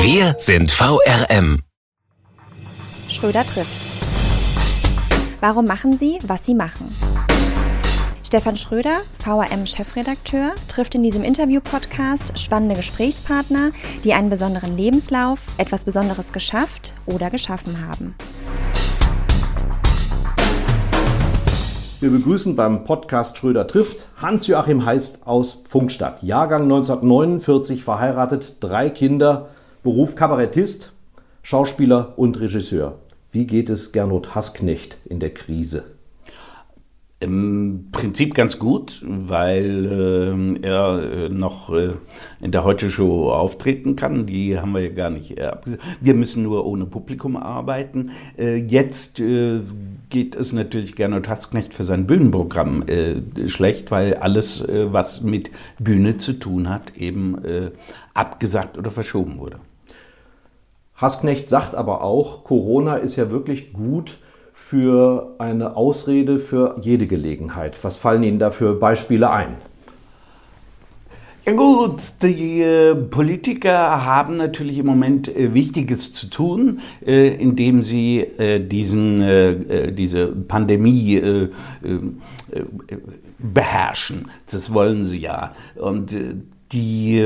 Wir sind VRM. Schröder trifft. Warum machen Sie, was Sie machen? Stefan Schröder, VRM-Chefredakteur, trifft in diesem Interview-Podcast spannende Gesprächspartner, die einen besonderen Lebenslauf, etwas Besonderes geschafft oder geschaffen haben. Wir begrüßen beim Podcast Schröder trifft Hans-Joachim Heist aus Funkstadt. Jahrgang 1949, verheiratet, drei Kinder, Beruf Kabarettist, Schauspieler und Regisseur. Wie geht es Gernot Hassknecht in der Krise? Im Prinzip ganz gut, weil äh, er äh, noch äh, in der Heute Show auftreten kann. Die haben wir ja gar nicht äh, abgesagt. Wir müssen nur ohne Publikum arbeiten. Äh, jetzt äh, geht es natürlich Gernot Hassknecht für sein Bühnenprogramm schlecht, weil alles, was mit Bühne zu tun hat, eben abgesagt oder verschoben wurde. Hassknecht sagt aber auch, Corona ist ja wirklich gut für eine Ausrede für jede Gelegenheit. Was fallen Ihnen da für Beispiele ein? Ja gut, die äh, Politiker haben natürlich im Moment äh, Wichtiges zu tun, äh, indem sie diesen, diese Pandemie beherrschen. Das wollen sie ja. Und die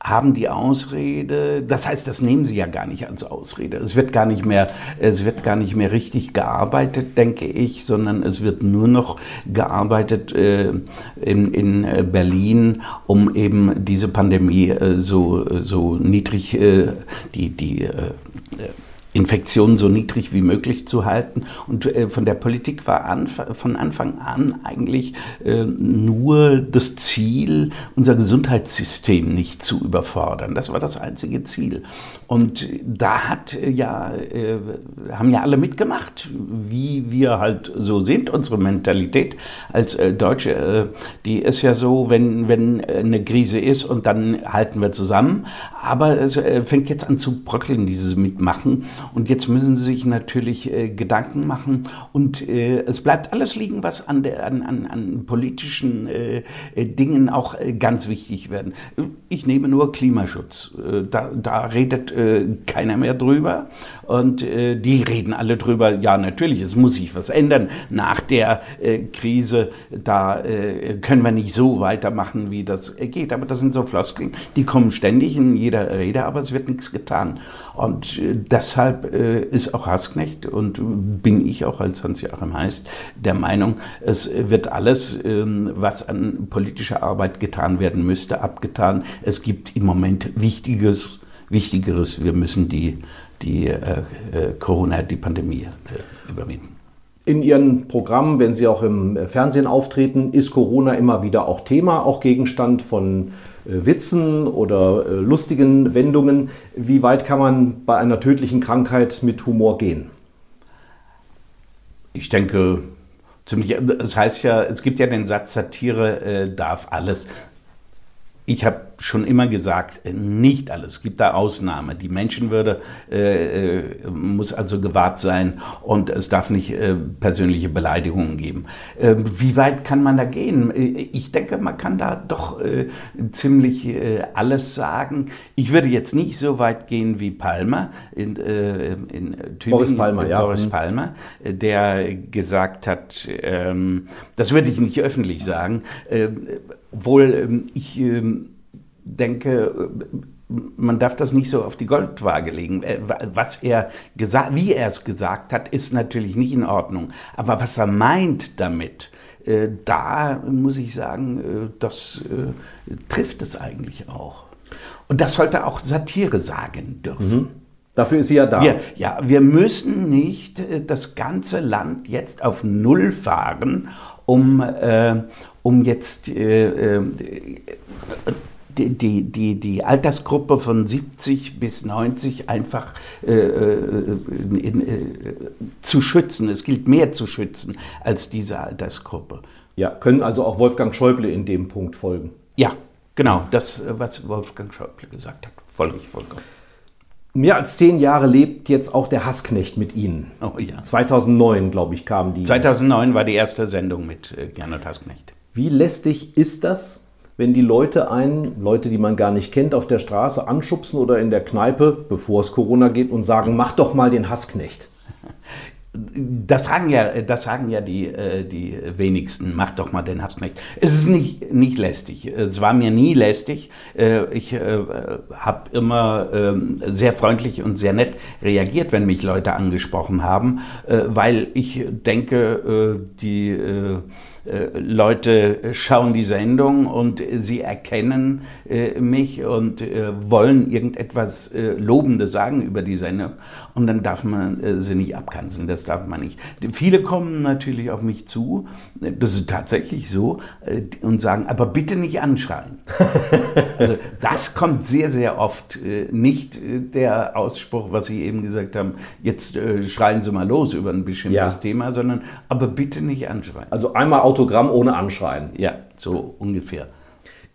haben die Ausrede, das heißt, das nehmen sie ja gar nicht als Ausrede. Es wird gar nicht mehr, es wird gar nicht mehr richtig gearbeitet, denke ich, sondern es wird nur noch gearbeitet äh, in, in Berlin, um eben diese Pandemie äh, so, so niedrig, äh, die, die äh, Infektionen so niedrig wie möglich zu halten. Und äh, von der Politik war anf von Anfang an eigentlich äh, nur das Ziel, unser Gesundheitssystem nicht zu überfordern. Das war das einzige Ziel. Und da hat äh, ja, äh, haben ja alle mitgemacht, wie wir halt so sind. Unsere Mentalität als äh, Deutsche, äh, die ist ja so, wenn, wenn eine Krise ist und dann halten wir zusammen. Aber es fängt jetzt an zu bröckeln, dieses Mitmachen. Und jetzt müssen sie sich natürlich äh, Gedanken machen und äh, es bleibt alles liegen, was an, der, an, an, an politischen äh, äh Dingen auch äh, ganz wichtig werden. Ich nehme nur Klimaschutz. Äh, da, da redet keiner mehr drüber und die reden alle drüber. Ja, natürlich, es muss sich was ändern. Nach der Krise, da können wir nicht so weitermachen, wie das geht. Aber das sind so Floskeln, die kommen ständig in jeder Rede, aber es wird nichts getan. Und deshalb äh, ist auch Hasknecht und bin ich auch als Hans-Joachim Heist der Meinung, es wird alles, ähm, was an politischer Arbeit getan werden müsste, abgetan. Es gibt im Moment Wichtiges, Wichtigeres. Wir müssen die, die äh, äh Corona, die Pandemie äh, überwinden. In Ihren Programmen, wenn Sie auch im Fernsehen auftreten, ist Corona immer wieder auch Thema, auch Gegenstand von äh, Witzen oder äh, lustigen Wendungen. Wie weit kann man bei einer tödlichen Krankheit mit Humor gehen? Ich denke, ziemlich. Es heißt ja, es gibt ja den Satz, Satire äh, darf alles. Ich habe schon immer gesagt, äh, nicht alles. Es gibt da Ausnahmen. Die Menschenwürde äh, äh, muss also gewahrt sein und es darf nicht äh, persönliche Beleidigungen geben. Äh, wie weit kann man da gehen? Äh, ich denke, man kann da doch ziemlich alles sagen. Ich würde jetzt nicht so weit gehen wie Palmer in, in Tübingen. Boris Palmer, ja. Boris mhm. Palmer, der gesagt hat, ähm, das würde ich nicht öffentlich sagen, obwohl ähm, ich ähm, denke, man darf das nicht so auf die Goldwaage legen. Äh, was er gesagt, wie er es gesagt hat, ist natürlich nicht in Ordnung. Aber was er meint damit, äh, da muss ich sagen, äh, das trifft es eigentlich auch. Und das sollte auch Satire sagen dürfen. Mhm. Dafür ist sie ja da. Wir, ja, wir müssen nicht das ganze Land jetzt auf Null fahren, um, äh, um jetzt äh, die, die, die, die Altersgruppe von 70 bis 90 einfach äh, in, in, zu schützen. Es gilt mehr zu schützen als diese Altersgruppe. Ja, können also auch Wolfgang Schäuble in dem Punkt folgen. Ja, genau, das, was Wolfgang Schäuble gesagt hat, folge ich vollkommen. Mehr als zehn Jahre lebt jetzt auch der Hassknecht mit Ihnen. Oh ja. 2009, glaube ich, kam die. 2009 war die erste Sendung mit äh, Gernot Hassknecht. Wie lästig ist das, wenn die Leute einen, Leute, die man gar nicht kennt, auf der Straße anschubsen oder in der Kneipe, bevor es Corona geht, und sagen, mach doch mal den Hassknecht? Das sagen ja, das sagen ja die, äh, die wenigsten. Mach doch mal den Hassknecht. Es ist nicht, nicht lästig. Es war mir nie lästig. Äh, ich äh, habe immer ähm, sehr freundlich und sehr nett reagiert, wenn mich Leute angesprochen haben, weil ich denke, die Leute schauen die Sendung und sie erkennen äh, mich und äh, wollen irgendetwas Lobendes sagen über die Sendung. Und dann darf man sie nicht abkanzeln, das darf man nicht. Viele kommen natürlich auf mich zu, das ist tatsächlich so, und sagen, aber bitte nicht anschreien. also das kommt sehr, sehr oft. Nicht der Ausspruch, was Sie eben gesagt haben, jetzt schreien Sie mal los über ein bestimmtes ja. Thema, sondern aber bitte nicht anschreien. Also einmal Auto Autogramm ohne Anschreien. Ja, so ungefähr.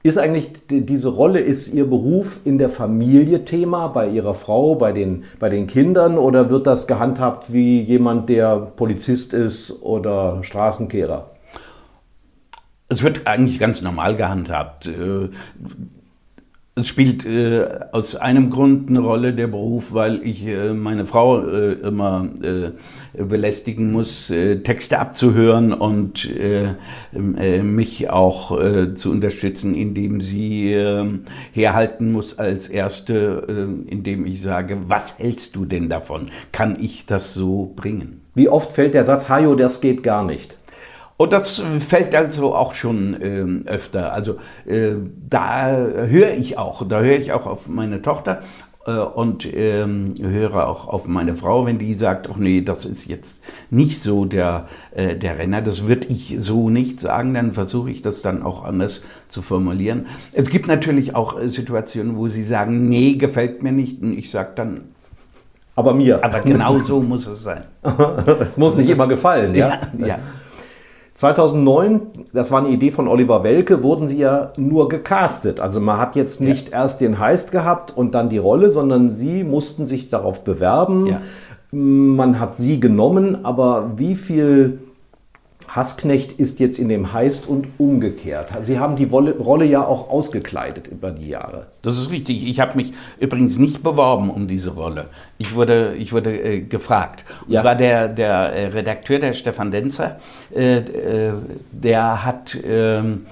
Ist eigentlich diese Rolle, ist Ihr Beruf in der Familie Thema, bei Ihrer Frau, bei den, bei den Kindern oder wird das gehandhabt wie jemand, der Polizist ist oder Straßenkehrer? Es wird eigentlich ganz normal gehandhabt. Es spielt äh, aus einem Grund eine Rolle der Beruf, weil ich äh, meine Frau äh, immer äh, belästigen muss, äh, Texte abzuhören und äh, mich auch zu unterstützen, indem sie herhalten muss als Erste, indem ich sage, was hältst du denn davon? Kann ich das so bringen? Wie oft fällt der Satz, Hajo, das geht gar nicht? Und das fällt also auch schon äh, öfter. Also äh, da höre ich auch, da höre ich auch auf meine Tochter äh, und ähm, höre auch auf meine Frau, wenn die sagt, ach nee, das ist jetzt nicht so der, äh, der Renner, das würde ich so nicht sagen, dann versuche ich das dann auch anders zu formulieren. Es gibt natürlich auch äh, Situationen, wo sie sagen, nee, gefällt mir nicht und ich sage dann, aber mir. Aber genau so muss es sein. es muss nicht immer gefallen, ja? ja. ja. 2009, das war eine Idee von Oliver Welke, wurden sie ja nur gecastet. Also man hat jetzt nicht ja. erst den Heist gehabt und dann die Rolle, sondern sie mussten sich darauf bewerben. Ja. Man hat sie genommen, aber wie viel Hassknecht ist jetzt in dem Heist und umgekehrt. Sie haben die Rolle ja auch ausgekleidet über die Jahre. Das ist richtig. Ich habe mich übrigens nicht beworben um diese Rolle. Ich wurde, ich wurde äh, gefragt. Und ja. zwar der, der äh, Redakteur, der Stefan Denzer, äh, äh der hat ähm,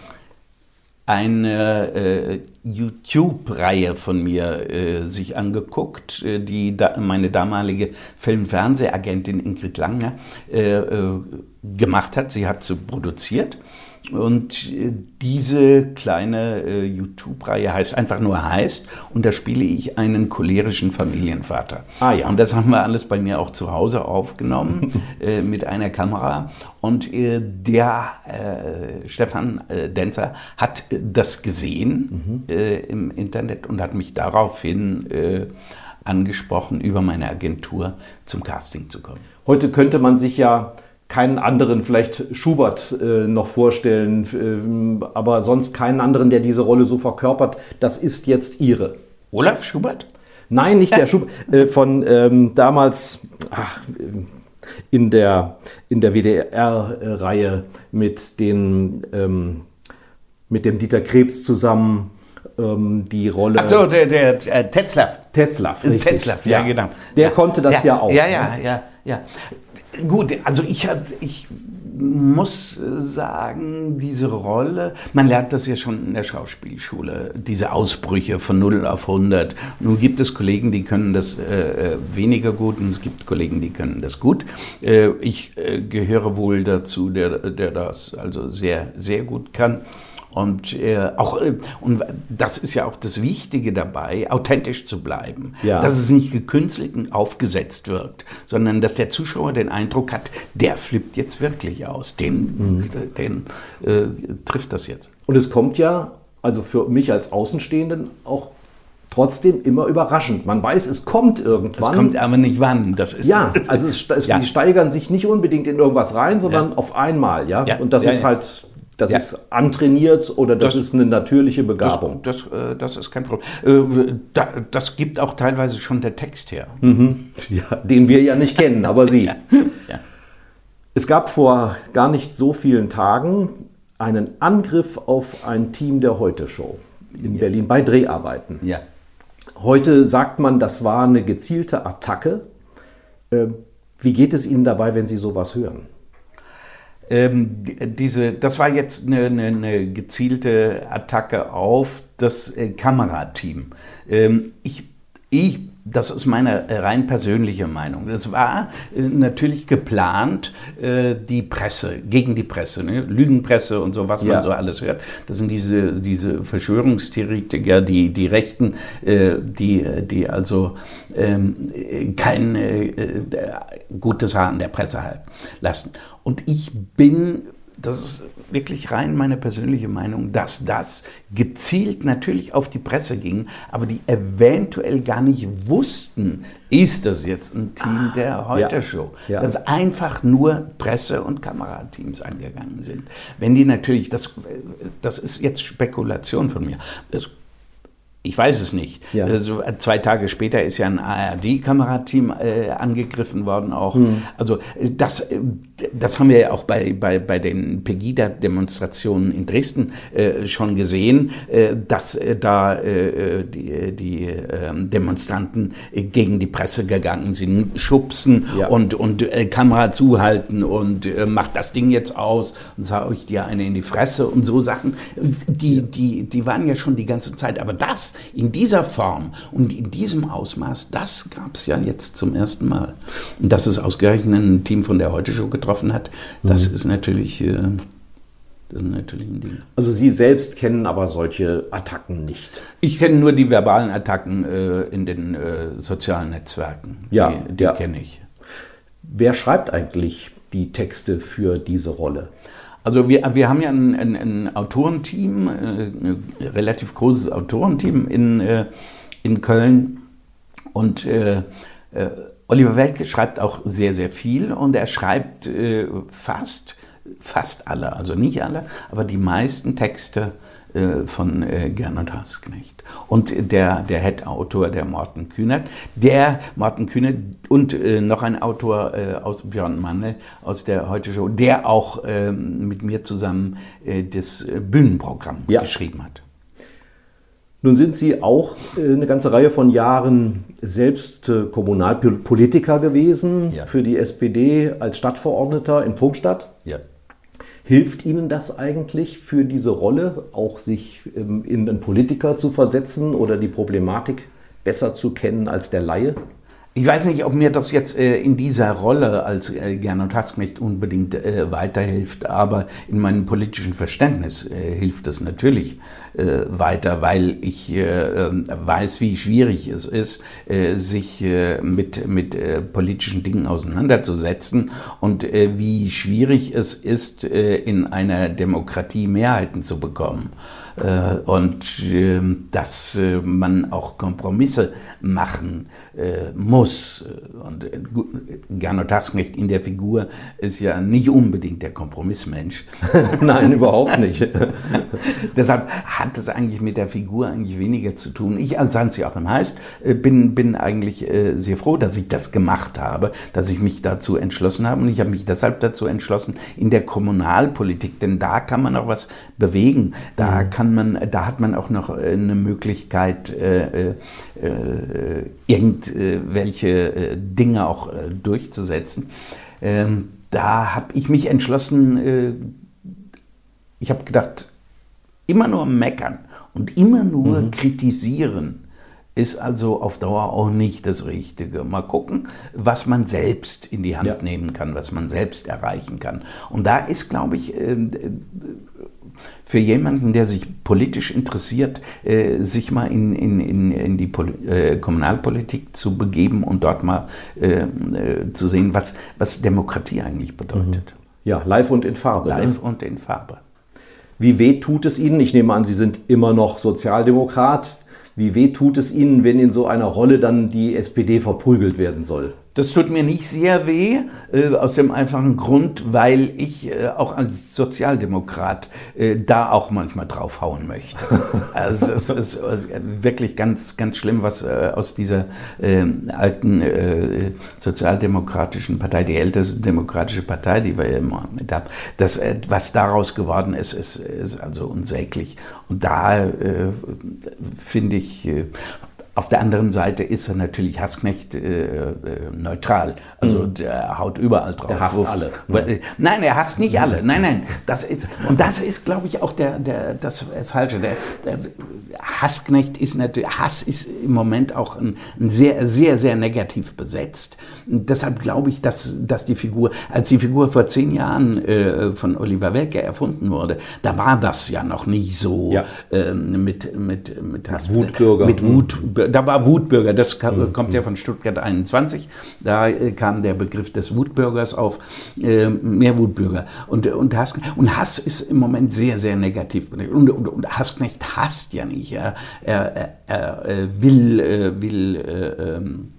eine äh, YouTube-Reihe von mir äh, sich angeguckt, äh, die da, meine damalige Film-Fernsehagentin Ingrid Langer äh, äh, gemacht hat. Sie hat sie produziert. Und äh, diese kleine äh, YouTube-Reihe heißt einfach nur heißt und da spiele ich einen cholerischen Familienvater. Ah ja. Und das haben wir alles bei mir auch zu Hause aufgenommen äh, mit einer Kamera. Und äh, der äh, Stefan äh, Denzer hat das gesehen mhm. im Internet und hat mich daraufhin angesprochen, über meine Agentur zum Casting zu kommen. Heute könnte man sich ja keinen anderen, vielleicht Schubert äh, noch vorstellen, äh, aber sonst keinen anderen, der diese Rolle so verkörpert. Das ist jetzt Ihre. Olaf Schubert? Nein, nicht der Schubert. Äh, von ähm, damals ach, in der, in der WDR-Reihe mit, ähm, mit dem Dieter Krebs zusammen ähm, die Rolle. Ach so, der, der äh, Tetzlaff. Tetzlaff, richtig. Tetzlaff, ja, ja, genau. Der ja. konnte das ja, ja auch. Ja, ja, ne? ja, ja. Gut, also ich, ich muss sagen, diese Rolle, man lernt das ja schon in der Schauspielschule, diese Ausbrüche von 0 auf 100. Nun gibt es Kollegen, die können das äh, äh, weniger gut und es gibt Kollegen, die können das gut. Äh, ich äh, gehöre wohl dazu, der, der das also sehr, sehr gut kann. Und äh, auch äh, und das ist ja auch das Wichtige dabei, authentisch zu bleiben, ja. dass es nicht gekünstelt und aufgesetzt wirkt, sondern dass der Zuschauer den Eindruck hat, der flippt jetzt wirklich aus, den, mhm. den äh, trifft das jetzt. Und es kommt ja also für mich als Außenstehenden auch trotzdem immer überraschend. Man weiß, es kommt irgendwann. Es kommt aber nicht wann. Das ist, ja, also es, es, ja. die steigern sich nicht unbedingt in irgendwas rein, sondern ja. auf einmal. Ja? ja. Und das ist halt das ja. ist antrainiert oder das, das, ist eine natürliche Begabung. Das, das, äh, das, ist kein Problem. Äh, das gibt auch teilweise schon der Text her. Mhm. Ja, den wir ja nicht kennen, aber Sie. ja. Es gab vor gar nicht so vielen Tagen einen Angriff auf ein Team der Heute-Show in Berlin bei Dreharbeiten. Ja. Heute sagt man, das war eine gezielte Attacke. Ähm, wie geht es Ihnen dabei, wenn Sie sowas hören? Ähm, diese, das war jetzt eine, eine, eine gezielte Attacke auf das äh, Kamerateam. Ähm, ich, ich das ist meine äh, rein persönliche Meinung. Es war äh, natürlich geplant, äh, die Presse, gegen die Presse, ne? Lügenpresse und so, was ja. man so alles hört. Das sind diese, diese Verschwörungstheoretiker, die, die Rechten, äh, die, die also ähm, kein gutes Haar an der Presse halten lassen. Und ich bin das ist wirklich rein meine persönliche Meinung, dass das gezielt natürlich auf die Presse ging, aber die eventuell gar nicht wussten, ist das jetzt ein Team ah, der Heute-Show, ja, ja. dass einfach nur Presse- und Kamerateams angegangen sind. Wenn die natürlich, das, das ist jetzt Spekulation von mir, das ich weiß es nicht. Ja. Also zwei Tage später ist ja ein ARD-Kamerateam äh, angegriffen worden auch. Mhm. Also äh, das, äh, das haben wir ja auch bei, bei, bei den Pegida-Demonstrationen in Dresden äh, schon gesehen, äh, dass äh, da die, die ähm, Demonstranten gegen die Presse gegangen sind, schubsen ja. und, und Kamera zuhalten und macht das Ding jetzt aus und sah euch dir eine in die Fresse und so Sachen. Die, die, die waren ja schon die ganze Zeit. Aber das in dieser Form und in diesem Ausmaß, das gab es ja jetzt zum ersten Mal. Und dass es ausgerechnet ein Team von der Heute Show getroffen hat, das mhm. ist natürlich. Äh, das ist natürlich ein Ding. Also Sie selbst kennen aber solche Attacken nicht? Ich kenne nur die verbalen Attacken äh, in den äh, sozialen Netzwerken. Ja, die, die ja. kenne ich. Wer schreibt eigentlich die Texte für diese Rolle? Also wir, wir haben ja ein, ein, ein Autorenteam, äh, ein relativ großes Autorenteam in, äh, in Köln. Und äh, äh, Oliver Welke schreibt auch sehr, sehr viel und er schreibt äh, fast, fast alle, also nicht alle, aber die meisten Texte von äh, Gernot Hasknecht. Und der, der Head-Autor, der Morten Kühnert, der Morten Kühnert und äh, noch ein Autor äh, aus Björn Mandel aus der Heute Show, der auch mit mir zusammen äh, das äh, Bühnenprogramm ja. geschrieben hat. Nun sind Sie auch eine ganze Reihe von Jahren selbst Kommunalpolitiker gewesen ja. für die SPD als Stadtverordneter in Funkstadt. Ja. Hilft Ihnen das eigentlich für diese Rolle, auch sich ähm, in einen Politiker zu versetzen oder die Problematik besser zu kennen als der Laie? Ich weiß nicht, ob mir das jetzt äh, in dieser Rolle als äh, Gernot Hasknecht unbedingt äh, weiterhilft, aber in meinem politischen Verständnis äh, hilft es natürlich äh, weiter, weil ich äh, weiß, wie schwierig es ist, sich mit, mit politischen Dingen auseinanderzusetzen und wie schwierig es ist, in einer Demokratie Mehrheiten zu bekommen. Und ähm, dass man auch Kompromisse machen muss muss. Und äh, Gernot Hasknecht in der Figur ist ja nicht unbedingt der Kompromissmensch. Nein, überhaupt nicht. Deshalb hat es eigentlich mit der Figur eigentlich weniger zu tun. Ich als Hans-Joachim Heißt äh, bin, bin eigentlich äh, sehr froh, dass ich das gemacht habe, dass ich mich dazu entschlossen habe. Und ich habe mich deshalb dazu entschlossen, in der Kommunalpolitik, denn da kann man auch was bewegen. Da mhm. Kann man, da hat man auch noch eine Möglichkeit, äh, äh, irgendwelche solche äh, Dinge auch äh, durchzusetzen. Ähm, da habe ich mich entschlossen, äh, ich habe gedacht, immer nur meckern und immer nur mhm. kritisieren ist also auf Dauer auch nicht das Richtige. Mal gucken, was man selbst in die Hand ja. nehmen kann, was man selbst erreichen kann. Und da ist, glaube ich, äh, für jemanden, der sich politisch interessiert, äh, sich mal in, in, in, in die Pol äh, Kommunalpolitik zu begeben und dort mal äh, äh zu sehen, was, was Demokratie eigentlich bedeutet. Mhm. Ja, live und in Farbe. Ne? Live ne? und in Farbe. Wie weh tut es Ihnen? Ich nehme an, Sie sind immer noch Sozialdemokrat. Wie weh tut es Ihnen, wenn in so einer Rolle dann die SPD verprügelt werden soll? Das tut mir nicht sehr weh, äh, aus dem einfachen Grund, weil ich äh, auch als Sozialdemokrat äh, da auch manchmal draufhauen möchte. also es ist also wirklich ganz, ganz schlimm, was aus dieser äh, alten sozialdemokratischen Partei, die älteste demokratische Partei, die wir immer mit haben, das, was daraus geworden ist, ist, ist also unsäglich. Und da finde ich, auf der anderen Seite ist er natürlich Hassknecht äh, äh, neutral. Also mhm. der haut überall drauf. Der hasst Ups. alle. Ne? Nein, er hasst nicht alle. Nein, nein. Das ist, und das ist, glaube ich, auch der, der, das Falsche. Der, der Hassknecht ist natürlich, Hass ist im Moment auch ein, ein sehr, sehr, sehr negativ besetzt. Und deshalb glaube ich, dass, dass die Figur, als die Figur vor zehn Jahren äh, von Oliver Welke erfunden wurde, da war das ja noch nicht so ja. äh, mit, mit, mit Hass. Wutbürger. Mit Wut, da war Wutbürger, das mhm. kommt ja von Stuttgart 21. Da äh, kam der Begriff des Wutbürgers auf, äh, mehr Wutbürger. Und, und, Hass, und Hass ist im Moment sehr, sehr negativ. Und, und, und Hassknecht hasst ja nicht. Ja. Er, er, er, er will, äh, will äh, ähm,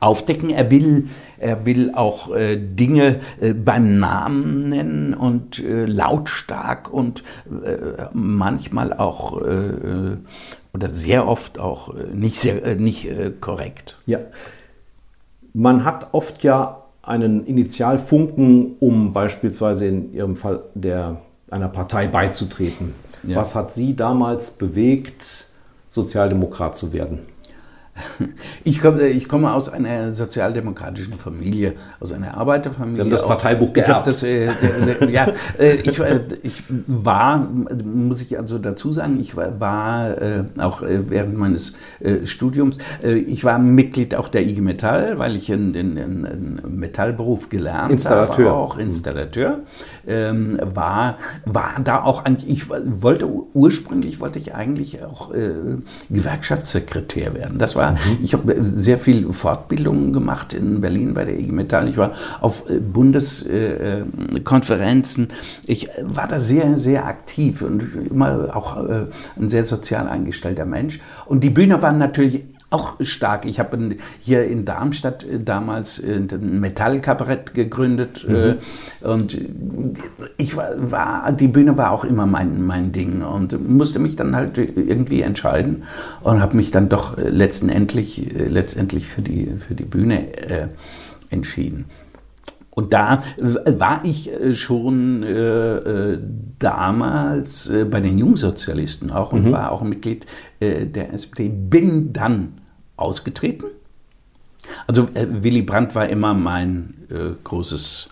aufdecken. Er will, er will auch äh, Dinge äh, beim Namen nennen und äh, lautstark und äh, manchmal auch äh, oder sehr oft auch äh, nicht, sehr, äh, nicht äh, korrekt. Ja. Man hat oft ja einen Initialfunken, um beispielsweise in Ihrem Fall der, einer Partei beizutreten. Ja. Was hat Sie damals bewegt, Sozialdemokrat zu werden? Ich komme, ich komme aus einer sozialdemokratischen Familie, aus einer Arbeiterfamilie. Sie haben das Parteibuch geerbt. Das, äh, äh, ja, äh, ich, ich, war, muss ich also dazu sagen, ich war, war äh, auch äh, während meines äh, Studiums, ich war Mitglied auch der IG Metall, weil ich einen, einen Metallberuf gelernt Installateur. habe, auch Installateur. Ähm, war, war da auch, ich wollte ursprünglich wollte ich eigentlich auch Gewerkschaftssekretär werden. Das war war, mhm. ich habe sehr viel Fortbildungen gemacht in Berlin bei der IG Metall. Ich war auf äh, Bundeskonferenzen. Ich war da sehr, sehr aktiv und immer auch äh, ein sehr sozial eingestellter Mensch. Und die Bühne war natürlich auch stark. Ich habe hier in Darmstadt äh, damals äh, ein Metallkabarett gegründet mhm. Äh, und ich war, war, die Bühne war auch immer mein, mein Ding und musste mich dann halt irgendwie entscheiden und habe mich dann doch letztendlich, letztendlich für, die, für die Bühne äh, entschieden. Und da war ich schon äh, damals bei den Jungsozialisten auch und mhm. war auch Mitglied der SPD. Bin dann ausgetreten. Also äh, Willy Brandt war immer mein äh, großes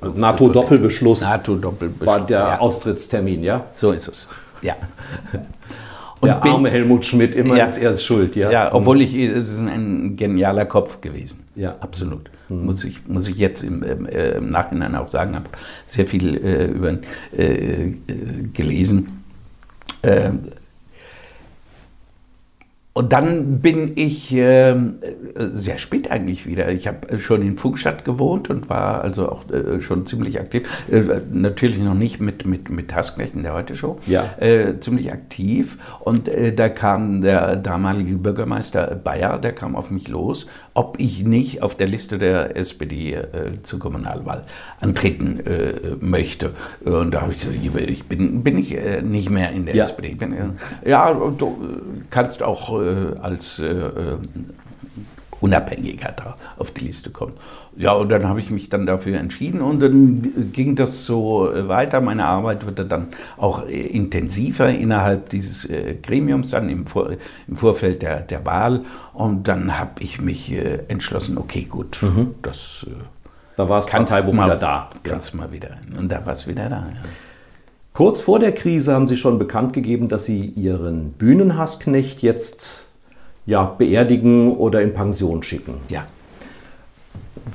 äh, NATO-Doppelbeschluss. NATO-Doppelbeschluss. War der ja. Austrittstermin, ja? So ist es. Ja. Und der arme Helmut Schmidt immer ja, ist erst schuld, ja. Ja, obwohl ich, es ist ein genialer Kopf gewesen. Ja. Absolut. Mhm. Muss, ich, muss ich jetzt im, äh, im Nachhinein auch sagen, habe sehr viel äh, über ihn äh, gelesen. Ähm, und dann bin ich äh, sehr spät eigentlich wieder. Ich habe schon in Funkstadt gewohnt und war also auch äh, schon ziemlich aktiv. Äh, natürlich noch nicht mit, mit, mit Hassknecht in der Heute-Show. Ja. Äh, ziemlich aktiv. Und äh, da kam der damalige Bürgermeister Bayer, der kam auf mich los, ob ich nicht auf der Liste der SPD äh, zur Kommunalwahl antreten möchte. Und da habe ich gesagt, ich bin, bin ich nicht mehr in der ja. SPD. Bin, ja, du kannst auch äh, als äh, äh, Unabhängiger da auf die Liste kommen. Ja, und dann habe ich mich dann dafür entschieden und dann ging das so weiter. Meine Arbeit wurde dann auch intensiver innerhalb dieses Gremiums, dann im, Vor im Vorfeld der, der Wahl. Und dann habe ich mich entschlossen, okay, gut, mhm. das da war das Parteibuch mal, wieder da. Kannst ja. mal wieder. Und da war es wieder da. Ja. Kurz vor der Krise haben Sie schon bekannt gegeben, dass Sie Ihren Bühnenhassknecht jetzt ja, beerdigen oder in Pension schicken. Ja.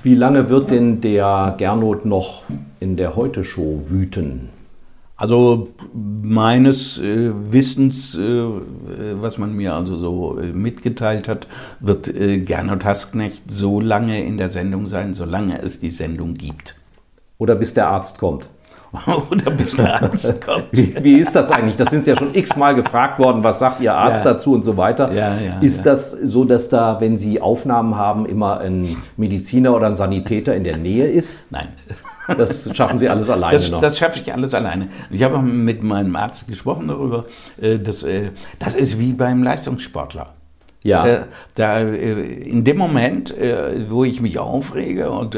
Wie lange wird denn der Gernot noch in der Heute-Show wüten? Also meines äh, Wissens, äh, was man mir also so äh, mitgeteilt hat, wird äh, Gernot Hassknecht so lange in der Sendung sein, solange es die Sendung gibt. Oder bis der Arzt kommt? oder bis der Arzt kommt. Wie, wie, ist das eigentlich? Das sind Sie ja schon x-mal gefragt worden, was sagt Ihr Arzt ja. dazu und so weiter. Ja, ja, ist das so, dass da, wenn Sie Aufnahmen haben, immer ein Mediziner oder ein Sanitäter in der Nähe ist? Nein. Das schaffen Sie alles alleine das, noch? Das schaffe ich alles alleine. Ich habe mit meinem Arzt gesprochen darüber. Äh, dass, äh, das ist wie beim Leistungssportler. Ja. Äh, da, in dem Moment, wo ich mich aufrege und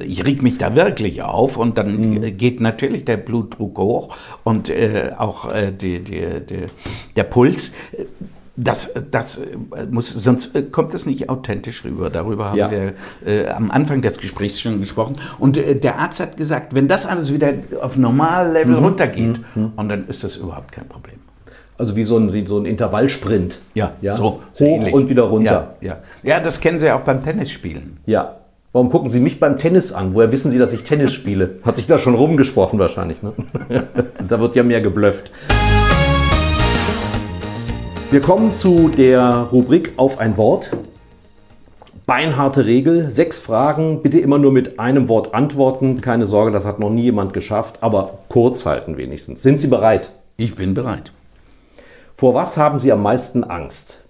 ich reg mich da wirklich auf und dann mhm. geht natürlich der Blutdruck hoch und auch die, die, die, der Puls. Das, das muss, sonst kommt es nicht authentisch rüber. Darüber haben ja. wir äh, am Anfang des Gesprächs schon gesprochen. Und äh, der Arzt hat gesagt, wenn das alles wieder auf Normallevel mhm. runtergeht, mhm. und dann ist das überhaupt kein Problem. Also wie so ein, wie so ein Intervallsprint. Ja, ja? so. so Hoch ähnlich. und wieder runter. Ja, ja. ja, das kennen Sie auch beim Tennisspielen. Ja. Warum gucken Sie mich beim Tennis an? Woher wissen Sie, dass ich Tennis spiele? Hat sich da schon rumgesprochen wahrscheinlich. Ne? da wird ja mehr geblufft. Wir kommen zu der Rubrik auf ein Wort. Beinharte Regel, sechs Fragen, bitte immer nur mit einem Wort antworten. Keine Sorge, das hat noch nie jemand geschafft, aber kurz halten wenigstens. Sind Sie bereit? Ich bin bereit. Vor was haben Sie am meisten Angst?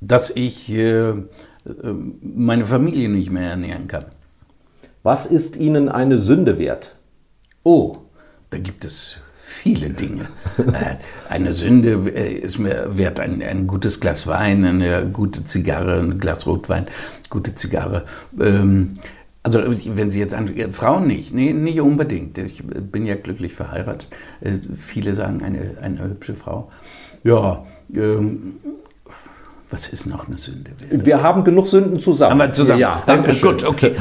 Dass ich äh, meine Familie nicht mehr ernähren kann. Was ist Ihnen eine Sünde wert? Oh, da gibt es viele Dinge. Äh, eine Sünde äh, ist mir wert, ein, ein, gutes Glas Wein, eine gute Zigarre, ein Glas Rotwein, gute Zigarre. Ähm, also wenn Sie jetzt an Frauen nicht, nee, nicht unbedingt. Ich bin ja glücklich verheiratet. Äh, viele sagen eine, eine hübsche Frau. Ja, ähm, was ist noch eine Sünde? Wir haben genug Sünden zusammen. Haben wir zusammen. Ja, danke schön. Gut, okay.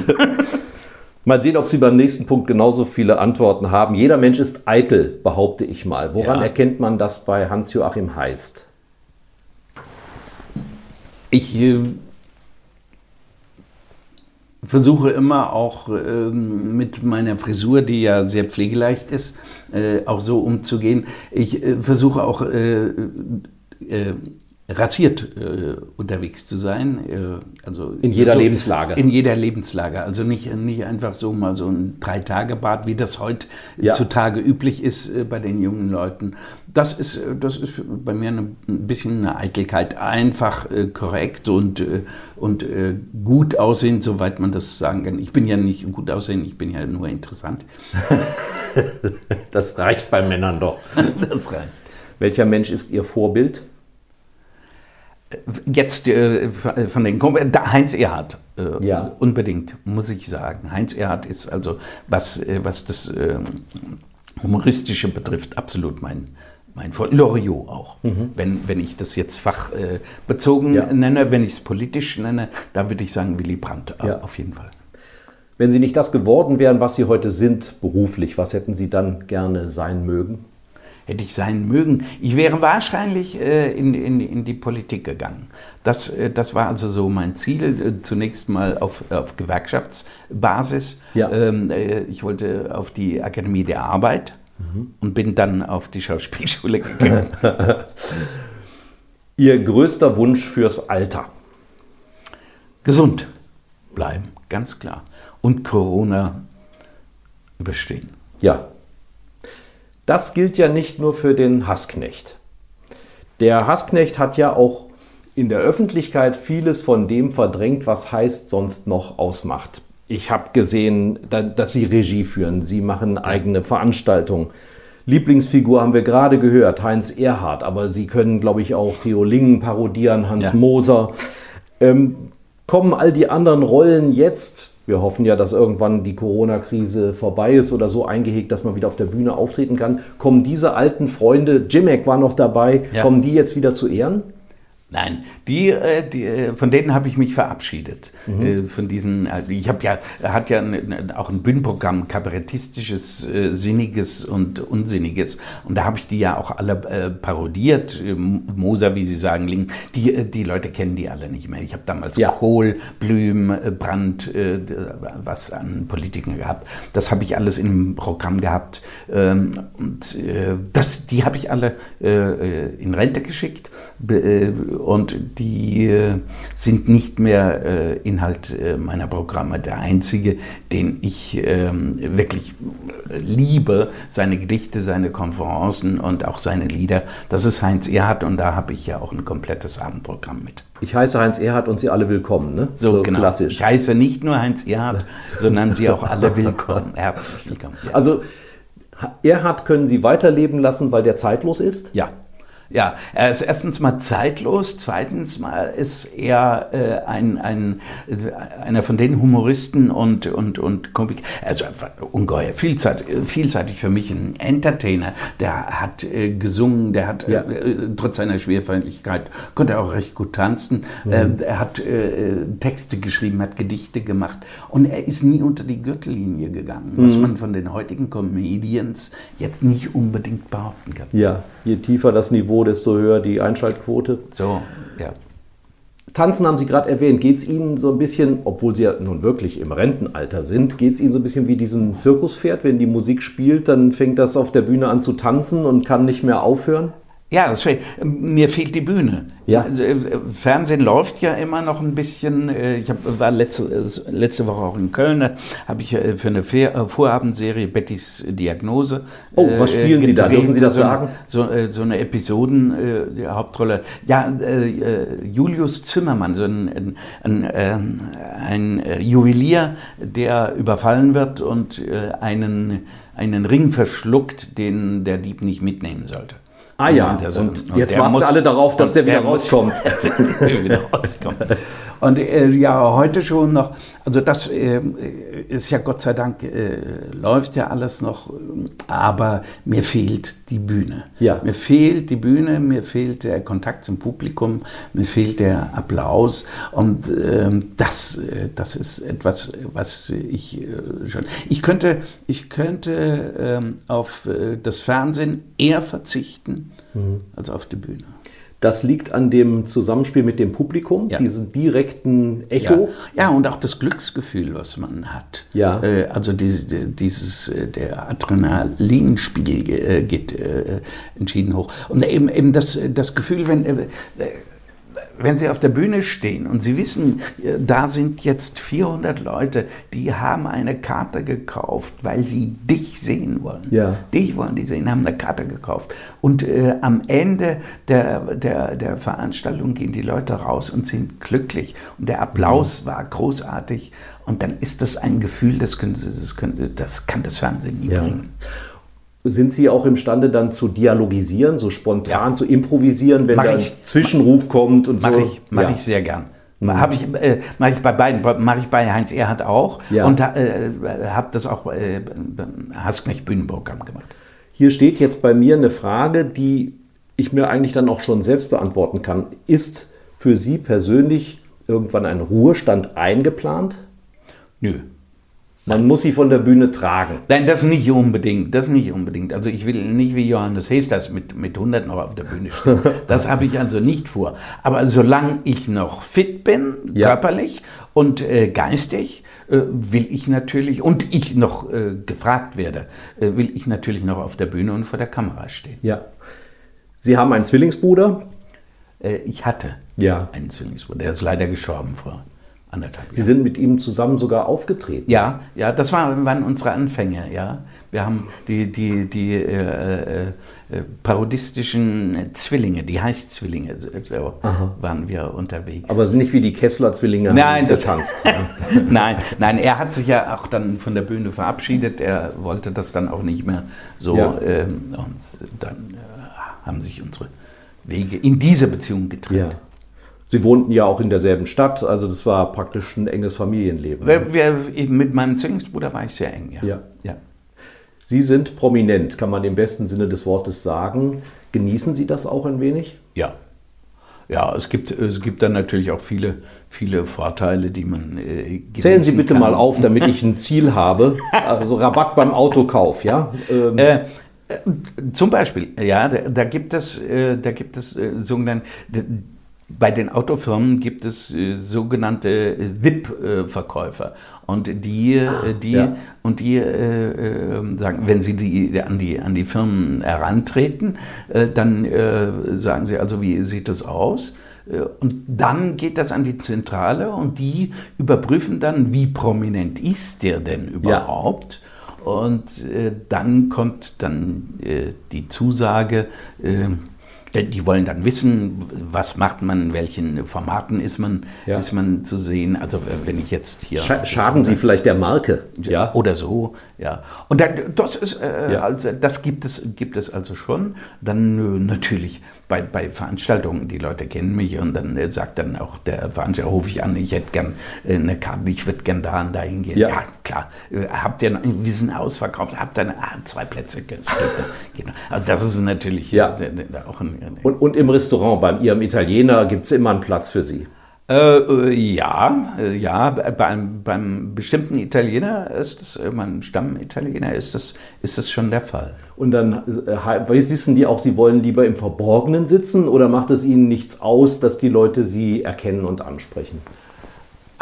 Mal sehen, ob Sie beim nächsten Punkt genauso viele Antworten haben. Jeder Mensch ist eitel, behaupte ich mal. Woran ja. erkennt man das bei Hans-Joachim Heist? Ich äh, versuche immer auch äh, mit meiner Frisur, die ja sehr pflegeleicht ist, äh, auch so umzugehen. Ich äh, versuche auch äh, äh, rasiert äh, unterwegs zu sein. Äh, also in jeder so, Lebenslage. In jeder Lebenslage. Also nicht, nicht einfach so mal so ein Drei-Tage-Bad, wie das heutzutage ja. üblich ist äh, bei den jungen Leuten. Das ist, äh, das ist bei mir eine, ein bisschen eine Eitelkeit. Einfach äh, korrekt und, äh, und gut aussehen, soweit man das sagen kann. Ich bin ja nicht gut aussehen, ich bin ja nur interessant. das reicht bei Männern doch. das reicht. Welcher Mensch ist Ihr Vorbild? Jetzt äh, von den Heinz Erhardt, äh, ja. unbedingt, muss ich sagen. Heinz Erhardt ist also, was, äh, was das äh, Humoristische betrifft, absolut mein, mein Vor Loriot auch. Mhm. Wenn, wenn ich das jetzt fachbezogen ja. nenne, wenn ich es politisch nenne, da würde ich sagen Willy Brandt, ja. auf jeden Fall. Wenn Sie nicht das geworden wären, was Sie heute sind, beruflich, was hätten Sie dann gerne sein mögen? Hätte ich sein mögen. Ich wäre wahrscheinlich äh, in, in, in die Politik gegangen. Das, äh, das war also so mein Ziel, äh, zunächst mal auf, auf Gewerkschaftsbasis. Ja. Ähm, äh, ich wollte auf die Akademie der Arbeit mhm. und bin dann auf die Schauspielschule gegangen. Ihr größter Wunsch fürs Alter? Gesund bleiben, ganz klar. Und Corona überstehen. Ja, das gilt ja nicht nur für den Hassknecht. Der Hassknecht hat ja auch in der Öffentlichkeit vieles von dem verdrängt, was heißt sonst noch ausmacht. Ich habe gesehen, dass Sie Regie führen, Sie machen eigene Veranstaltungen. Lieblingsfigur haben wir gerade gehört, Heinz Erhardt, aber Sie können, glaube ich, auch Theo Lingen parodieren, Hans ja. Moser. Ähm, kommen all die anderen Rollen jetzt wir hoffen ja, dass irgendwann die Corona-Krise vorbei ist oder so eingehegt, dass man wieder auf der Bühne auftreten kann. Kommen diese alten Freunde, Jimek war noch dabei, ja. kommen die jetzt wieder zu Ehren? Nein, die, äh, die, äh, von denen habe ich mich verabschiedet. Mhm. Äh, von diesen, ich habe ja, er hat ja auch ein Bühnenprogramm, kabarettisches, sinniges und unsinniges. Und da habe ich die ja auch alle parodiert. Moser, wie Sie sagen. Die, die Leute kennen die alle nicht mehr. Ich habe damals ja. Kohl, Blüm, Brandt, was an Politikern gehabt. Das habe ich alles im Programm gehabt. Ähm, und das, die habe ich alle in Rente geschickt und die äh, sind nicht mehr äh, Inhalt äh, meiner Programme. Der einzige, den ich ähm, wirklich liebe, seine Gedichte, seine Konferenzen und auch seine Lieder, das ist Heinz Erhardt und da habe ich ja auch ein komplettes Abendprogramm mit. Ich heiße Heinz Erhardt und Sie alle willkommen, ne? So, so genau. klassisch. Ich heiße nicht nur Heinz Erhardt, sondern Sie auch alle willkommen. Herzlich willkommen. Ja. Also Erhard können Sie weiterleben lassen, weil der zeitlos ist? Ja. Ja, er ist erstens mal zeitlos, zweitens mal ist er äh, ein, ein, einer von den Humoristen und, und, und Komik, also einfach ungeheuer vielseitig, vielseitig für mich ein Entertainer. Der hat äh, gesungen, der hat ja. äh, trotz seiner Schwerfälligkeit, konnte er auch recht gut tanzen. Mhm. Äh, er hat äh, Texte geschrieben, hat Gedichte gemacht und er ist nie unter die Gürtellinie gegangen, mhm. was man von den heutigen Comedians jetzt nicht unbedingt behaupten kann. Ja, je tiefer das Niveau Niveau, desto höher die Einschaltquote. So, ja. Tanzen haben Sie gerade erwähnt. Geht es Ihnen so ein bisschen, obwohl Sie ja nun wirklich im Rentenalter sind, geht es Ihnen so ein bisschen wie diesen Zirkuspferd? Wenn die Musik spielt, dann fängt das auf der Bühne an zu tanzen und kann nicht mehr aufhören? Ja, das, mir fehlt die Bühne. Ja. Äh, Fernsehen läuft ja immer noch ein bisschen. Äh, ich hab, war letzte, äh, letzte Woche auch in Köln, habe ich für eine Vorabendserie Bettys Diagnose. Oh, was spielen Sie da? Dürfen Sie das sagen? So, so eine Episoden, die Hauptrolle. Ja, Julius Zimmermann, so ein, ein, ein, ein Juwelier, der überfallen wird und einen, einen Ring verschluckt, den der Dieb nicht mitnehmen sollte. Ah ja, und, also, und jetzt warten muss, alle darauf, dass der wieder rauskommt. wieder rauskommt. Und äh, ja, heute schon noch, also das äh, ist ja Gott sei Dank, äh, läuft ja alles noch, aber mir fehlt die Bühne. Ja. Mir fehlt die Bühne, mir fehlt der Kontakt zum Publikum, mir fehlt der Applaus und ähm, das, äh, das ist etwas, was ich äh, schon, ich könnte, ich könnte ähm, auf äh, das Fernsehen eher verzichten mhm. als auf die Bühne. Das liegt an dem Zusammenspiel mit dem Publikum, ja. diesen direkten Echo. Ja. ja. und auch das Glücksgefühl, was man hat. Ja. Äh, also diese, dieses, äh, der Adrenalinspiegel äh, geht äh, entschieden hoch. Und eben, eben das, das Gefühl, wenn äh, wenn Sie auf der Bühne stehen und Sie wissen, äh, da sind jetzt 400 Leute, die haben eine Karte gekauft, weil sie dich sehen wollen. Ja. Dich wollen die sehen, haben eine Karte gekauft. Und äh, am Ende der, der, der Veranstaltung gehen die Leute raus und sind glücklich. Und der Applaus mhm. war großartig. Und dann ist das ein Gefühl, das, können, das, können, das kann das Fernsehen nie ja. bringen. Sind Sie auch imstande dann zu dialogisieren, so spontan ja. zu improvisieren, wenn ein Zwischenruf kommt und mach so? Ich, mache ja. ich sehr gern. Mhm. Habe ich, äh, mache ich bei beiden, mache ich bei Heinz Erhardt auch ja. und äh, habe das auch äh, Hasknecht Bühnenprogramm gemacht. Hier steht jetzt bei mir eine Frage, die ich mir eigentlich dann auch schon selbst beantworten kann. Ist für Sie persönlich irgendwann ein Ruhestand eingeplant? Nö. Man muss sie von der Bühne tragen. Nein, das nicht unbedingt. Das nicht unbedingt. Also ich will nicht wie Johannes Hesters mit, mit 100 noch auf der Bühne stehen. Das habe ich also nicht vor. Aber solange ich noch fit bin, ja. körperlich und äh, geistig, äh, will ich natürlich, und ich noch äh, gefragt werde, äh, will ich natürlich noch auf der Bühne und vor der Kamera stehen. Ja. Sie haben einen Zwillingsbruder? Äh, ich hatte ja. einen Zwillingsbruder. Der ist leider gestorben vor anderthalb Sie sind mit ihm zusammen sogar aufgetreten. Ja, ja, das war, waren unsere Anfänge. Ja, wir haben die die die äh, äh, parodistischen Zwillinge, die Heißzwillinge, so waren wir unterwegs. Aber sind nicht wie die Kessler-Zwillinge nein, getanzt. nein, nein, er hat sich ja auch dann von der Bühne verabschiedet. Er wollte das dann auch nicht mehr so. Ja. Ähm, und dann äh, haben sich unsere Wege in dieser Beziehung getrennt. Ja. Sie wohnten ja auch in derselben Stadt, also das war praktisch ein enges Familienleben. Wir, wir, mit meinem Zwillingsbruder war ich sehr eng, ja. ja. ja. Sie sind prominent, kann man im besten Sinne des Wortes sagen. Genießen Sie das auch ein wenig? Ja. Ja, es gibt, es gibt dann natürlich auch viele, viele Vorteile, die man äh, Zählen Sie bitte kann. mal auf, damit ich ein Ziel habe. Also Rabatt beim Autokauf, ja? Ähm. Äh, zum Beispiel, ja, da, da gibt es, äh, da gibt es äh, sogenannte bei den Autofirmen gibt es äh, sogenannte äh, VIP-Verkäufer und die, äh, ah, die ja. und die äh, äh, sagen, wenn sie die, an die an die Firmen herantreten, äh, dann sagen sie also, wie sieht das aus? Und dann geht das an die Zentrale und die überprüfen dann, wie prominent ist der denn überhaupt. Ja. Und dann kommt dann die Zusage, äh, die wollen dann wissen, was macht man, in welchen Formaten ist man, ja. ist man zu sehen. Also wenn ich jetzt hier... Sch schaden Sie vielleicht der Marke. Ja. Oder so, ja. Und dann, das, ist, äh, ja. also, das gibt es, gibt es also schon. Dann äh, natürlich bei, bei Veranstaltungen, die Leute kennen mich und dann äh, sagt dann auch der Veranstalter, rufe ich an, ich hätte gern äh, eine Karte, ich würde gern da und da hingehen. Ja, ja klar. Äh, habt ihr noch, wir sind ausverkauft, habt ihr ah, zwei Plätze? genau. Also das ist natürlich ja. auch ein, und, und im Restaurant, bei Ihrem Italiener, gibt es immer einen Platz für Sie? Äh, äh, ja, äh, ja, beim, beim bestimmten Italiener ist das, äh, beim Stammitaliener ist das, ist das schon der Fall. Und dann äh, wissen die auch, sie wollen lieber im Verborgenen sitzen oder macht es ihnen nichts aus, dass die Leute sie erkennen und ansprechen?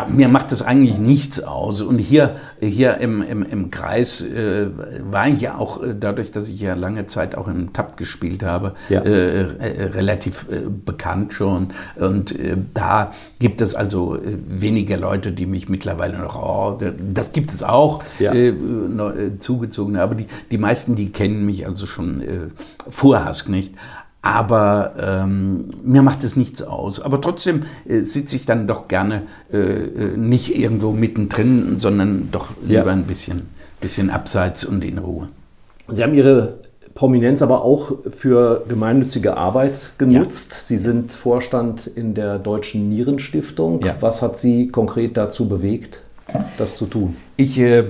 Mir macht das eigentlich nichts aus. Und hier, hier im, im, im Kreis äh, war ich ja auch, äh, dadurch, dass ich ja lange Zeit auch im Tab gespielt habe, ja. äh, äh, relativ äh, bekannt schon. Und äh, da gibt es also weniger Leute, die mich mittlerweile noch, oh, das gibt es auch, ja. zugezogene. Aber die, die meisten, die kennen mich also schon äh, vorhask nicht. Aber ähm, mir macht es nichts aus. Aber trotzdem äh, sitze ich dann doch gerne äh, äh, nicht irgendwo mittendrin, sondern doch lieber ja. ein bisschen, bisschen abseits und in Ruhe. Sie haben Ihre Prominenz aber auch für gemeinnützige Arbeit genutzt. Ja. Sie sind Vorstand in der Deutschen Nierenstiftung. Ja. Was hat Sie konkret dazu bewegt, das zu tun? Ich äh,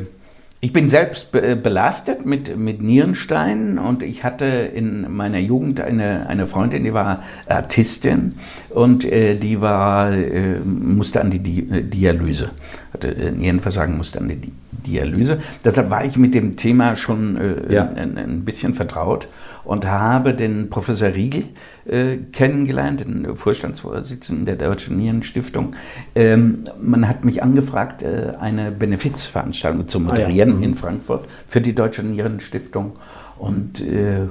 ich bin selbst belastet mit, mit Nierensteinen und ich hatte in meiner Jugend eine, eine Freundin, die war Artistin und äh, die war, äh, musste an die Di äh, Dialyse, hatte äh, Nierenversagen, musste an die Dialyse. Deshalb war ich mit dem Thema schon äh, ja. ein, ein bisschen vertraut und habe den Professor Riegel äh, kennengelernt, den Vorstandsvorsitzenden der Deutschen Nierenstiftung. Ähm, man hat mich angefragt, äh, eine Benefizveranstaltung zu moderieren ah, ja. in mhm. Frankfurt für die Deutsche Nierenstiftung. Und äh,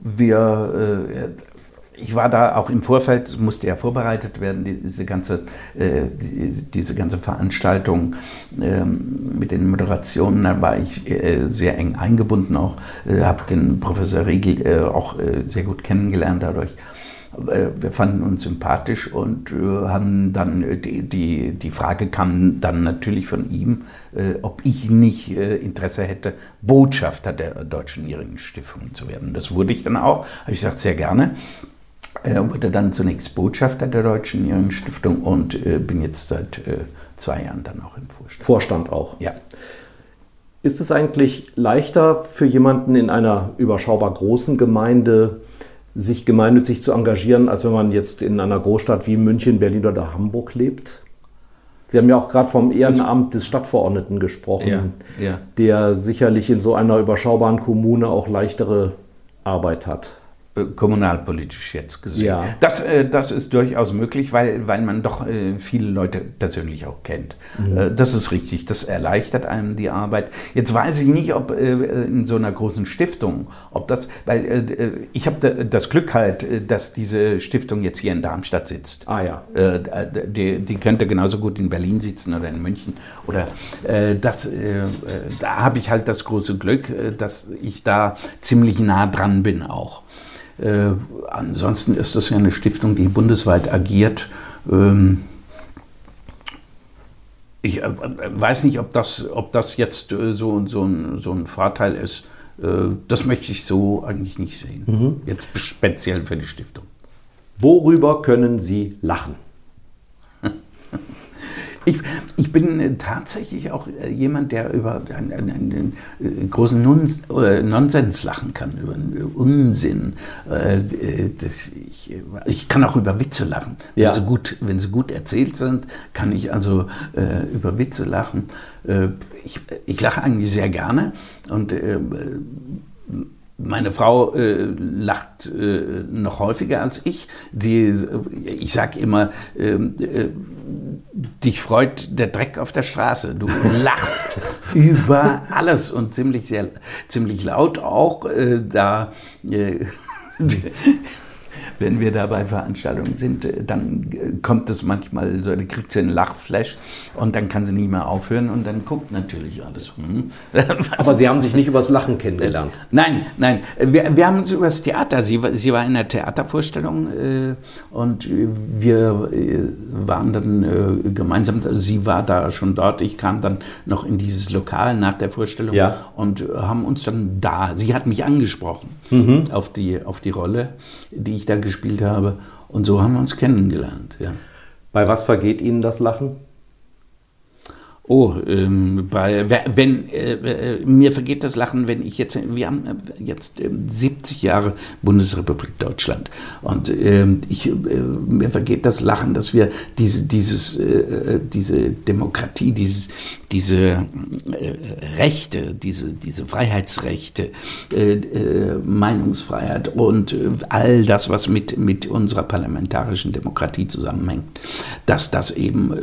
wir, äh, ich war da auch im Vorfeld, musste ja vorbereitet werden, diese ganze, äh, diese ganze Veranstaltung ähm, mit den Moderationen, da war ich äh, sehr eng eingebunden auch, äh, habe den Professor Riegel äh, auch äh, sehr gut kennengelernt dadurch. Äh, wir fanden uns sympathisch und haben dann, die, die, die Frage kam dann natürlich von ihm, ob ich nicht Interesse hätte, Botschafter der Deutschen Stiftung zu werden. Das wurde ich dann auch, habe ich gesagt, sehr gerne. Er wurde dann zunächst Botschafter der Deutschen Nierenstiftung und äh, bin jetzt seit äh, zwei Jahren dann auch im Vorstand. Vorstand auch? Ja. Ist es eigentlich leichter für jemanden in einer überschaubar großen Gemeinde, sich gemeinnützig zu engagieren, als wenn man jetzt in einer Großstadt wie München, Berlin oder Hamburg lebt? Sie haben ja auch gerade vom Ehrenamt des Stadtverordneten gesprochen, ja, ja. der sicherlich in so einer überschaubaren Kommune auch leichtere Arbeit hat. Äh, kommunalpolitisch jetzt gesehen. Ja. Das, äh, das ist durchaus möglich, weil, weil man doch äh, viele Leute persönlich auch kennt. Mhm. Äh, das ist richtig, das erleichtert einem die Arbeit. Jetzt weiß ich nicht, ob äh, in so einer großen Stiftung, ob das, weil äh, ich habe das Glück halt, dass diese Stiftung jetzt hier in Darmstadt sitzt. Ah ja. Die, die, könnte genauso gut in Berlin sitzen oder in München. Oder das, da habe ich halt das große Glück, dass ich da ziemlich nah dran bin auch. Äh, ansonsten ist das ja eine Stiftung, die bundesweit agiert. Ähm, ich äh, weiß nicht, ob das, ob das jetzt äh, so, so, ein, so ein Vorteil ist. Äh, das möchte ich so eigentlich nicht sehen. Mhm. Jetzt speziell für die Stiftung. Worüber können Sie lachen? Ich, ich bin äh, tatsächlich auch äh, jemand, der über einen, einen, einen äh, großen Nonsens lachen kann, über Unsinn. Das, ich, ich, kann auch über Witze lachen. Ja. Wenn, sie gut, wenn sie gut erzählt sind, kann ich also über Witze lachen. Ich, ich lache eigentlich sehr gerne und meine Frau äh, lacht äh, noch häufiger als ich. Die, ich sage immer, ähm, äh, dich freut der Dreck auf der Straße. Du lachst über alles und ziemlich, sehr, ziemlich laut auch. Äh, da äh, wenn wir da bei Veranstaltungen sind, äh, dann äh, kommt es manchmal so, da kriegt sie einen Lachflash und dann kann sie nicht mehr aufhören und dann guckt natürlich alles. Hm. Aber Sie haben sich nicht übers Lachen kennengelernt? Nein, nein. Wir, wir haben uns übers Theater. Sie, sie war in der Theatervorstellung äh, und wir äh, waren dann äh, gemeinsam. Sie war da schon dort. Ich kam dann noch in dieses Lokal nach der Vorstellung Ja. und haben uns dann da. Sie hat mich angesprochen auf, die, auf die Rolle, die ich da gespielt habe. Und so haben wir uns kennengelernt. Ja. Bei was vergeht Ihnen das Lachen? Oh, ähm, bei, wenn, äh, äh, mir vergeht das Lachen, wenn ich jetzt, wir haben äh, jetzt äh, 70 Jahre Bundesrepublik Deutschland. Und ähm, ich, äh, mir vergeht das Lachen, dass wir diese, dieses, äh, diese Demokratie, dieses, diese Rechte, diese, diese Freiheitsrechte, Meinungsfreiheit und all das, was mit, mit unserer parlamentarischen Demokratie zusammenhängt, dass das eben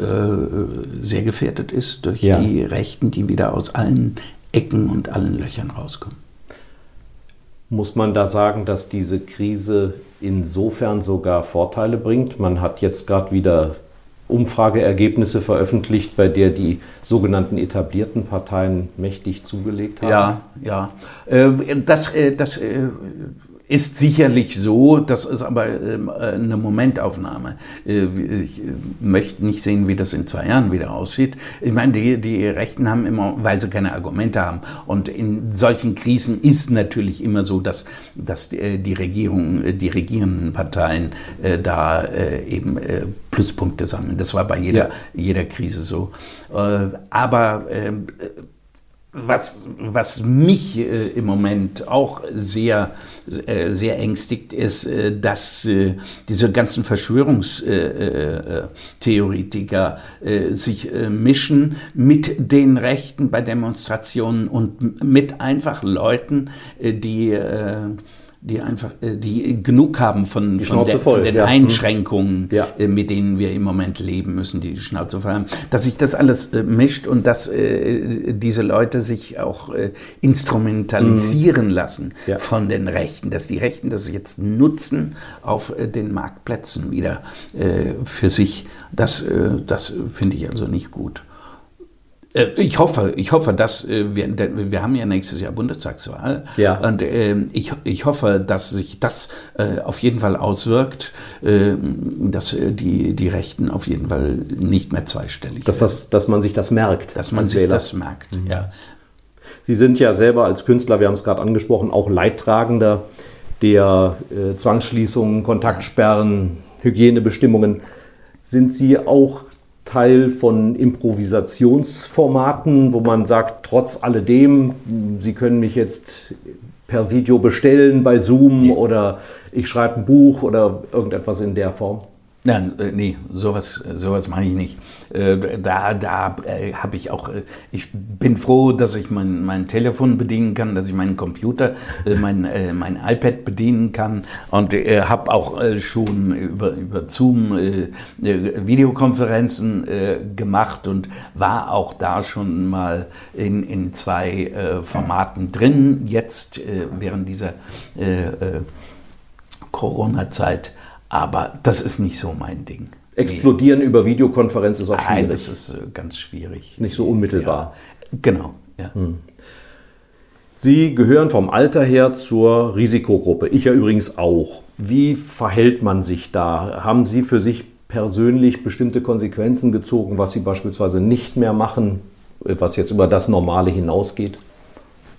sehr gefährdet ist durch Ja. die Rechten, die wieder aus allen Ecken und allen Löchern rauskommen. Muss man da sagen, dass diese Krise insofern sogar Vorteile bringt? Man hat jetzt gerade wieder Umfrageergebnisse veröffentlicht, bei der die sogenannten etablierten Parteien mächtig zugelegt haben. Ja, ja. Äh, Das, äh, das äh, ist sicherlich so, das ist aber ähm, äh, eine Momentaufnahme. Äh, Ich äh, möchte nicht sehen, wie das in zwei Jahren wieder aussieht. Ich meine, die, die Rechten haben immer, weil sie keine Argumente haben. Und in solchen Krisen ist natürlich immer so, dass, dass die Regierung, die regierenden Parteien da eben Pluspunkte sammeln. Das war bei jeder, jeder Krise so. Aber ähm, was, was mich äh, im Moment auch sehr, äh, sehr ängstigt, ist, äh, dass äh, diese ganzen Verschwörungstheoretiker äh, äh, sich mischen mit den Rechten bei Demonstrationen und mit einfach Leuten, die die einfach, äh, die genug haben von, von, Schnauze der, voll, von den ja. Einschränkungen, Ja. äh, mit denen wir im Moment leben müssen, die die Schnauze voll haben, dass sich das alles äh, mischt und dass äh, diese Leute sich auch äh, instrumentalisieren lassen Mhm. Ja. von den Rechten, dass die Rechten das jetzt nutzen auf den Marktplätzen wieder äh, für sich. Das, äh, das finde ich also nicht gut. Äh, Ich hoffe, ich hoffe, dass äh, wir, wir haben ja nächstes Jahr Bundestagswahl Ja. und ähm, ich, ich hoffe, dass sich das äh, auf jeden Fall auswirkt, äh, dass äh, die, die Rechten auf jeden Fall nicht mehr zweistellig Dass, das, dass man sich das merkt. dass man sich Wähler. das merkt. Ja. Sie sind ja selber als Künstler, wir haben es gerade angesprochen, auch Leidtragender der äh, Zwangsschließungen, Kontaktsperren, Hygienebestimmungen. Sind Sie auch Teil von Improvisationsformaten, wo man sagt, trotz alledem, Sie können mich jetzt per Video bestellen bei Zoom oder ich schreibe ein Buch oder irgendetwas in der Form? Nein, äh, nee, sowas, sowas mache ich nicht. Äh, da da äh, habe ich auch, ich bin froh, dass ich mein, mein Telefon bedienen kann, dass ich meinen Computer, mein, mein iPad bedienen kann und habe auch schon über, über Zoom Videokonferenzen gemacht und war auch da schon mal in, in zwei Formaten drin, jetzt äh, während dieser Corona-Zeit. Aber das ist nicht so mein Ding. Explodieren über Videokonferenz ist auch Nein, schwierig. das ist äh, ganz schwierig. nicht so unmittelbar. Ja, genau, ja. Sie gehören vom Alter her zur Risikogruppe. Ich ja übrigens auch. Wie verhält man sich da? Haben Sie für sich persönlich bestimmte Konsequenzen gezogen, was Sie beispielsweise nicht mehr machen, was jetzt über das Normale hinausgeht?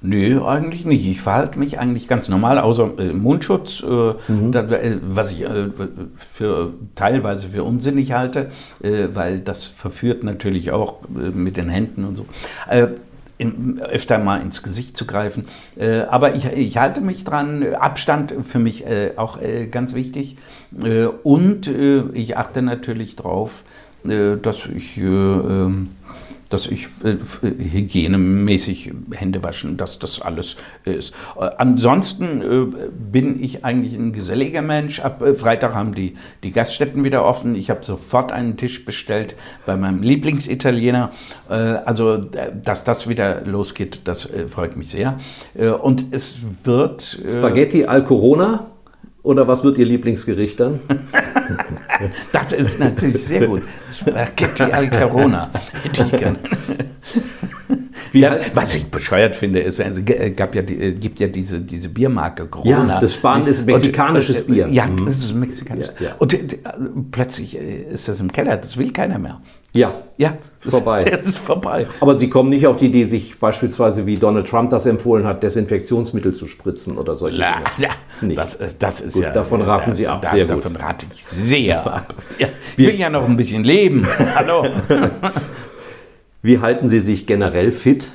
Nö, eigentlich nicht. Ich verhalte mich eigentlich ganz normal, außer äh, Mundschutz, äh, da, äh, was ich äh, für teilweise für unsinnig halte, äh, weil das verführt natürlich auch äh, mit den Händen und so. In, öfter mal ins Gesicht zu greifen. Aber ich, ich halte mich dran. Abstand für mich auch ganz wichtig. Und ich achte natürlich darauf, dass ich, äh, ähm, dass ich äh, f- hygienemäßig Hände waschen, dass das alles ist. Äh, ansonsten äh, bin ich eigentlich ein geselliger Mensch. Ab äh, Freitag haben die, die Gaststätten wieder offen. Ich habe sofort einen Tisch bestellt bei meinem Lieblingsitaliener. Äh, also, äh, dass das wieder losgeht, das äh, freut mich sehr. Äh, und es wird. äh, Spaghetti al Corona? Oder was wird Ihr Lieblingsgericht dann? Das ist natürlich sehr gut. Spaghetti al Corona. Ja, was ich bescheuert finde, ist, es also, gab ja, gibt ja diese, diese Biermarke Corona. Ja, das Spanien ist mexikanisches und, Bier. Ja, mhm. das ist mexikanisches. Ja, ja. Und äh, plötzlich äh, ist das im Keller, das will keiner mehr. Ja, ja, ist vorbei. Das ist vorbei. Aber Sie kommen nicht auf die Idee, sich beispielsweise, wie Donald Trump das empfohlen hat, Desinfektionsmittel zu spritzen oder solche ja, Dinge. Ja, nicht. Das ist, das ist gut, ja. Davon raten da, Sie ab. Da, sehr davon rate ich sehr ab. Ja, ich will ja noch ein bisschen leben. Hallo. Wie halten Sie sich generell fit?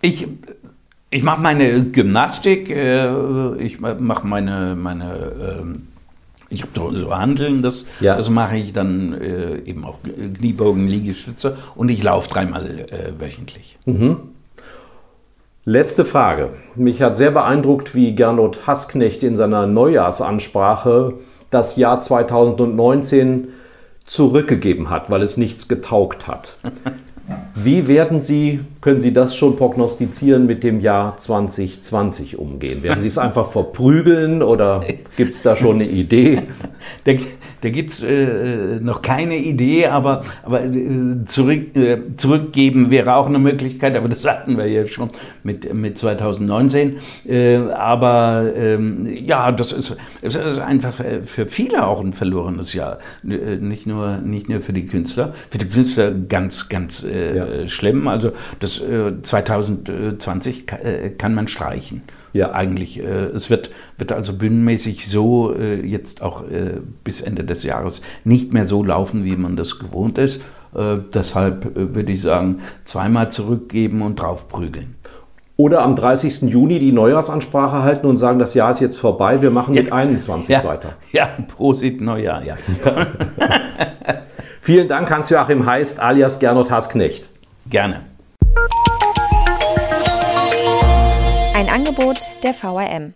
Ich, ich mache meine Gymnastik, äh, ich mache meine, meine ähm, ich habe so, so Handeln, das, ja. das mache ich dann äh, eben auch Kniebogen, Liegestütze und ich laufe dreimal äh, wöchentlich. Mhm. Letzte Frage. Mich hat sehr beeindruckt, wie Gernot Hassknecht in seiner Neujahrsansprache das Jahr 2019 zurückgegeben hat, weil es nichts getaugt hat. Wie werden Sie, können Sie das schon prognostizieren, mit dem Jahr 2020 umgehen? Werden Sie es einfach verprügeln oder gibt es da schon eine Idee? Da, da gibt es äh, noch keine Idee, aber, aber äh, zurück, äh, zurückgeben wäre auch eine Möglichkeit, aber das hatten wir ja schon mit, mit 2019. Äh, aber ähm, ja, das ist, es ist einfach für viele auch ein verlorenes Jahr. Äh, nicht nur, nicht nur für die Künstler, für die Künstler ganz, ganz äh, ja. schlimm. Also das 2020 kann man streichen. Ja. Eigentlich. es wird, wird also bühnenmäßig so jetzt auch bis Ende des Jahres nicht mehr so laufen, wie man das gewohnt ist. Äh, deshalb äh, würde ich sagen, zweimal zurückgeben und draufprügeln. Oder am 30. Juni die Neujahrsansprache halten und sagen, das Jahr ist jetzt vorbei, wir machen mit 21 ja, weiter. Ja, Prosit Neujahr, ja. Vielen Dank, Hans-Joachim Heist alias Gernot Hasknecht. Gerne. Angebot der VRM.